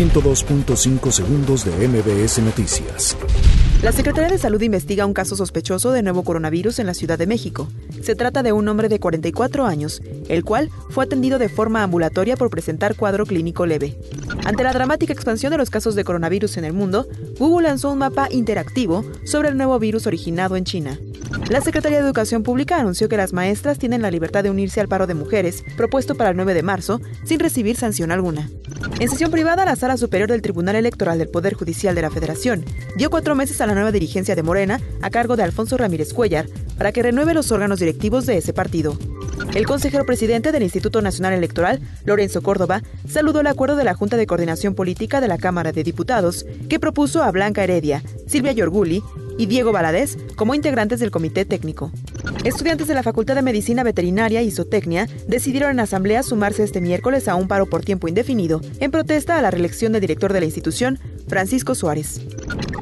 102.5 segundos de MBS Noticias. La Secretaría de Salud investiga un caso sospechoso de nuevo coronavirus en la Ciudad de México. Se trata de un hombre de 44 años, el cual fue atendido de forma ambulatoria por presentar cuadro clínico leve. Ante la dramática expansión de los casos de coronavirus en el mundo, Google lanzó un mapa interactivo sobre el nuevo virus originado en China. La Secretaría de Educación Pública anunció que las maestras tienen la libertad de unirse al paro de mujeres propuesto para el 9 de marzo sin recibir sanción alguna. En sesión privada, la Sala Superior del Tribunal Electoral del Poder Judicial de la Federación dio cuatro meses a la nueva dirigencia de Morena, a cargo de Alfonso Ramírez Cuellar, para que renueve los órganos directivos de ese partido. El consejero presidente del Instituto Nacional Electoral, Lorenzo Córdoba, saludó el acuerdo de la Junta de Coordinación Política de la Cámara de Diputados, que propuso a Blanca Heredia, Silvia Yorguli y Diego Valadez como integrantes del comité técnico. Estudiantes de la Facultad de Medicina Veterinaria y Zootecnia decidieron en asamblea sumarse este miércoles a un paro por tiempo indefinido en protesta a la reelección de director de la institución, Francisco Suárez.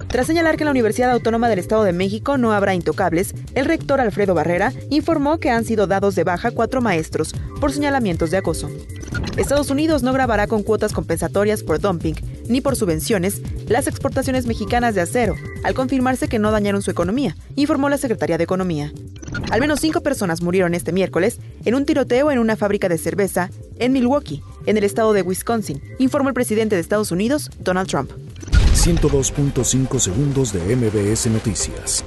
Tras señalar que en la Universidad Autónoma del Estado de México no habrá intocables, el rector Alfredo Barrera informó que han sido dados de baja cuatro maestros por señalamientos de acoso. Estados Unidos no grabará con cuotas compensatorias por dumping ni por subvenciones las exportaciones mexicanas de acero, al confirmarse que no dañaron su economía, informó la Secretaría de Economía. Al menos cinco personas murieron este miércoles en un tiroteo en una fábrica de cerveza en Milwaukee, en el estado de Wisconsin, informó el presidente de Estados Unidos, Donald Trump. 102.5 segundos de MBS Noticias.